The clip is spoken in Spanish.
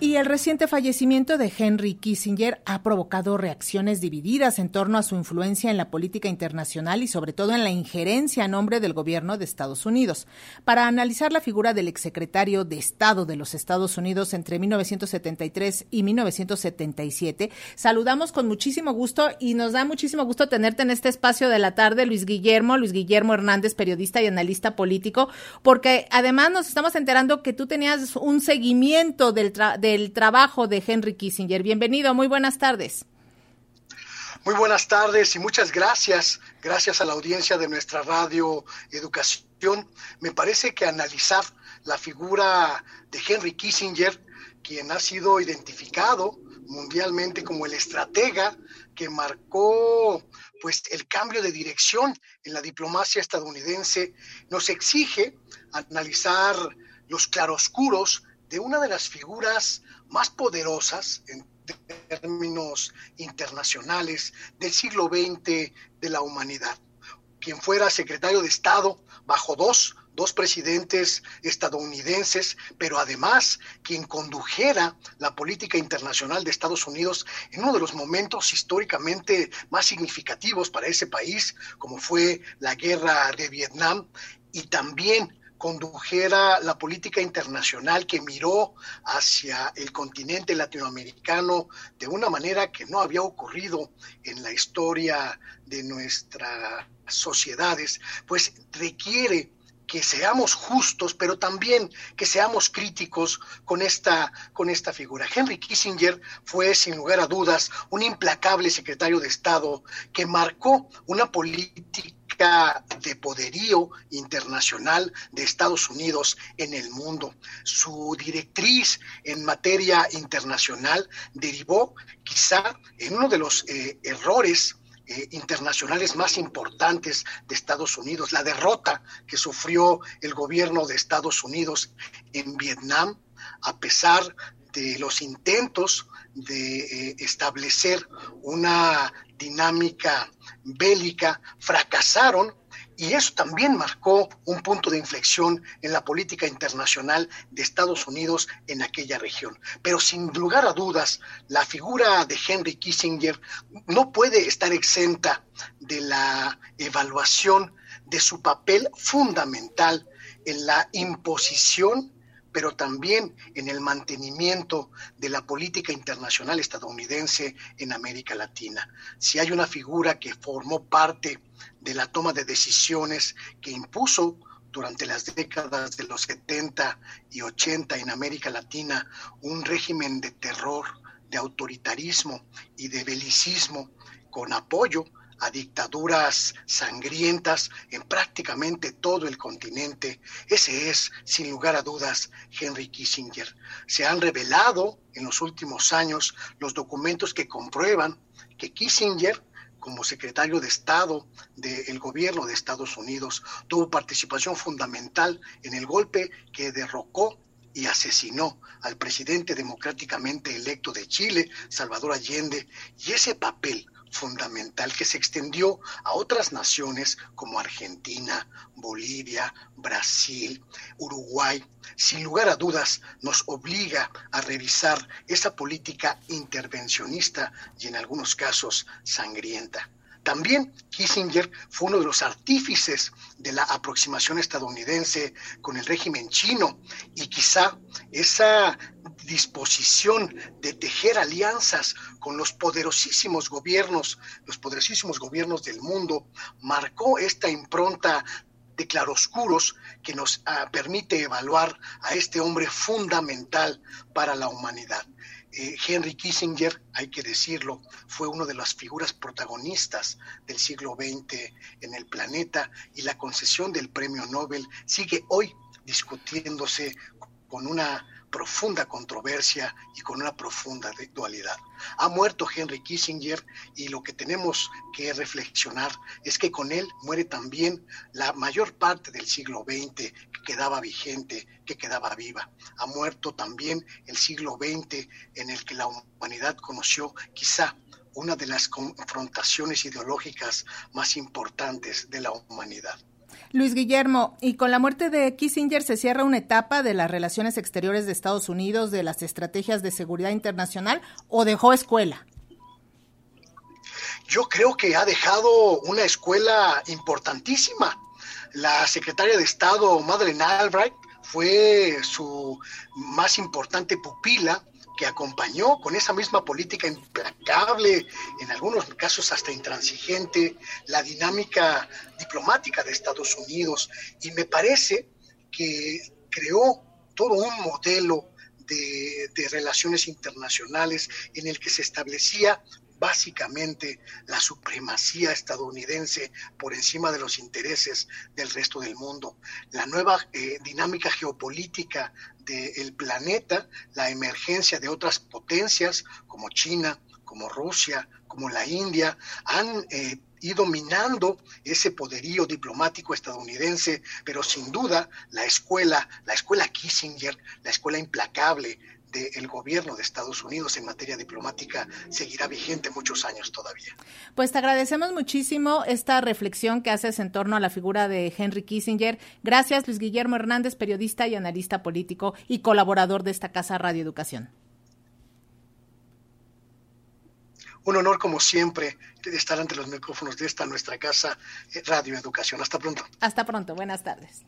Y el reciente fallecimiento de Henry Kissinger ha provocado reacciones divididas en torno a su influencia en la política internacional y sobre todo en la injerencia a nombre del gobierno de Estados Unidos. Para analizar la figura del exsecretario de Estado de los Estados Unidos entre 1973 y 1977, saludamos con muchísimo gusto y nos da muchísimo gusto tenerte en este espacio de la tarde, Luis Guillermo, Luis Guillermo Hernández, periodista y analista político, porque además nos estamos enterando que tú tenías un seguimiento del, de el trabajo de Henry Kissinger. Bienvenido, muy buenas tardes. Muy buenas tardes y muchas gracias, gracias a la audiencia de nuestra radio Educación. Me parece que analizar la figura de Henry Kissinger, quien ha sido identificado mundialmente como el estratega que marcó pues el cambio de dirección en la diplomacia estadounidense, nos exige analizar los claroscuros de una de las figuras más poderosas en términos internacionales del siglo XX de la humanidad, quien fuera secretario de Estado bajo dos, dos presidentes estadounidenses, pero además quien condujera la política internacional de Estados Unidos en uno de los momentos históricamente más significativos para ese país, como fue la guerra de Vietnam, y también condujera la política internacional que miró hacia el continente latinoamericano de una manera que no había ocurrido en la historia de nuestras sociedades, pues requiere que seamos justos, pero también que seamos críticos con esta, con esta figura. Henry Kissinger fue, sin lugar a dudas, un implacable secretario de Estado que marcó una política de poderío internacional de Estados Unidos en el mundo. Su directriz en materia internacional derivó quizá en uno de los eh, errores eh, internacionales más importantes de Estados Unidos, la derrota que sufrió el gobierno de Estados Unidos en Vietnam, a pesar los intentos de eh, establecer una dinámica bélica fracasaron y eso también marcó un punto de inflexión en la política internacional de Estados Unidos en aquella región. Pero sin lugar a dudas, la figura de Henry Kissinger no puede estar exenta de la evaluación de su papel fundamental en la imposición pero también en el mantenimiento de la política internacional estadounidense en América Latina. Si hay una figura que formó parte de la toma de decisiones que impuso durante las décadas de los 70 y 80 en América Latina un régimen de terror, de autoritarismo y de belicismo con apoyo a dictaduras sangrientas en prácticamente todo el continente. Ese es, sin lugar a dudas, Henry Kissinger. Se han revelado en los últimos años los documentos que comprueban que Kissinger como secretario de Estado del gobierno de Estados Unidos, tuvo participación fundamental en el golpe que derrocó y asesinó al presidente democráticamente electo de Chile, Salvador Allende, y ese papel fundamental que se extendió a otras naciones como Argentina, Bolivia, Brasil, Uruguay, sin lugar a dudas nos obliga a revisar esa política intervencionista y en algunos casos sangrienta. También Kissinger fue uno de los artífices de la aproximación estadounidense con el régimen chino y quizá esa disposición de tejer alianzas con los poderosísimos gobiernos, los poderosísimos gobiernos del mundo, marcó esta impronta de claroscuros que nos ah, permite evaluar a este hombre fundamental para la humanidad. Eh, Henry Kissinger, hay que decirlo, fue una de las figuras protagonistas del siglo XX en el planeta y la concesión del premio Nobel sigue hoy discutiéndose con una profunda controversia y con una profunda dualidad. Ha muerto Henry Kissinger y lo que tenemos que reflexionar es que con él muere también la mayor parte del siglo XX que quedaba vigente, que quedaba viva. Ha muerto también el siglo XX en el que la humanidad conoció quizá una de las confrontaciones ideológicas más importantes de la humanidad. Luis Guillermo, y con la muerte de Kissinger se cierra una etapa de las relaciones exteriores de Estados Unidos, de las estrategias de seguridad internacional, o dejó escuela? Yo creo que ha dejado una escuela importantísima. La secretaria de Estado, Madeleine Albright, fue su más importante pupila que acompañó con esa misma política implacable, en algunos casos hasta intransigente, la dinámica diplomática de Estados Unidos. Y me parece que creó todo un modelo de, de, relaciones internacionales en el que se establecía básicamente la supremacía estadounidense por encima de los intereses del resto del mundo. La nueva eh, dinámica geopolítica del planeta, la emergencia de otras potencias como China, como Rusia, como la India, han eh, ido minando ese poderío diplomático estadounidense, pero sin duda la escuela, la escuela Kissinger, la escuela implacable, del gobierno de Estados Unidos en materia diplomática seguirá vigente muchos años todavía. Pues te agradecemos muchísimo esta reflexión que haces en torno a la figura de Henry Kissinger. Gracias, Luis Guillermo Hernández, periodista y analista político y colaborador de esta casa Radio Educación. Un honor, como siempre, estar ante los micrófonos de esta nuestra casa eh, Radio Educación. Hasta pronto. Hasta pronto. Buenas tardes.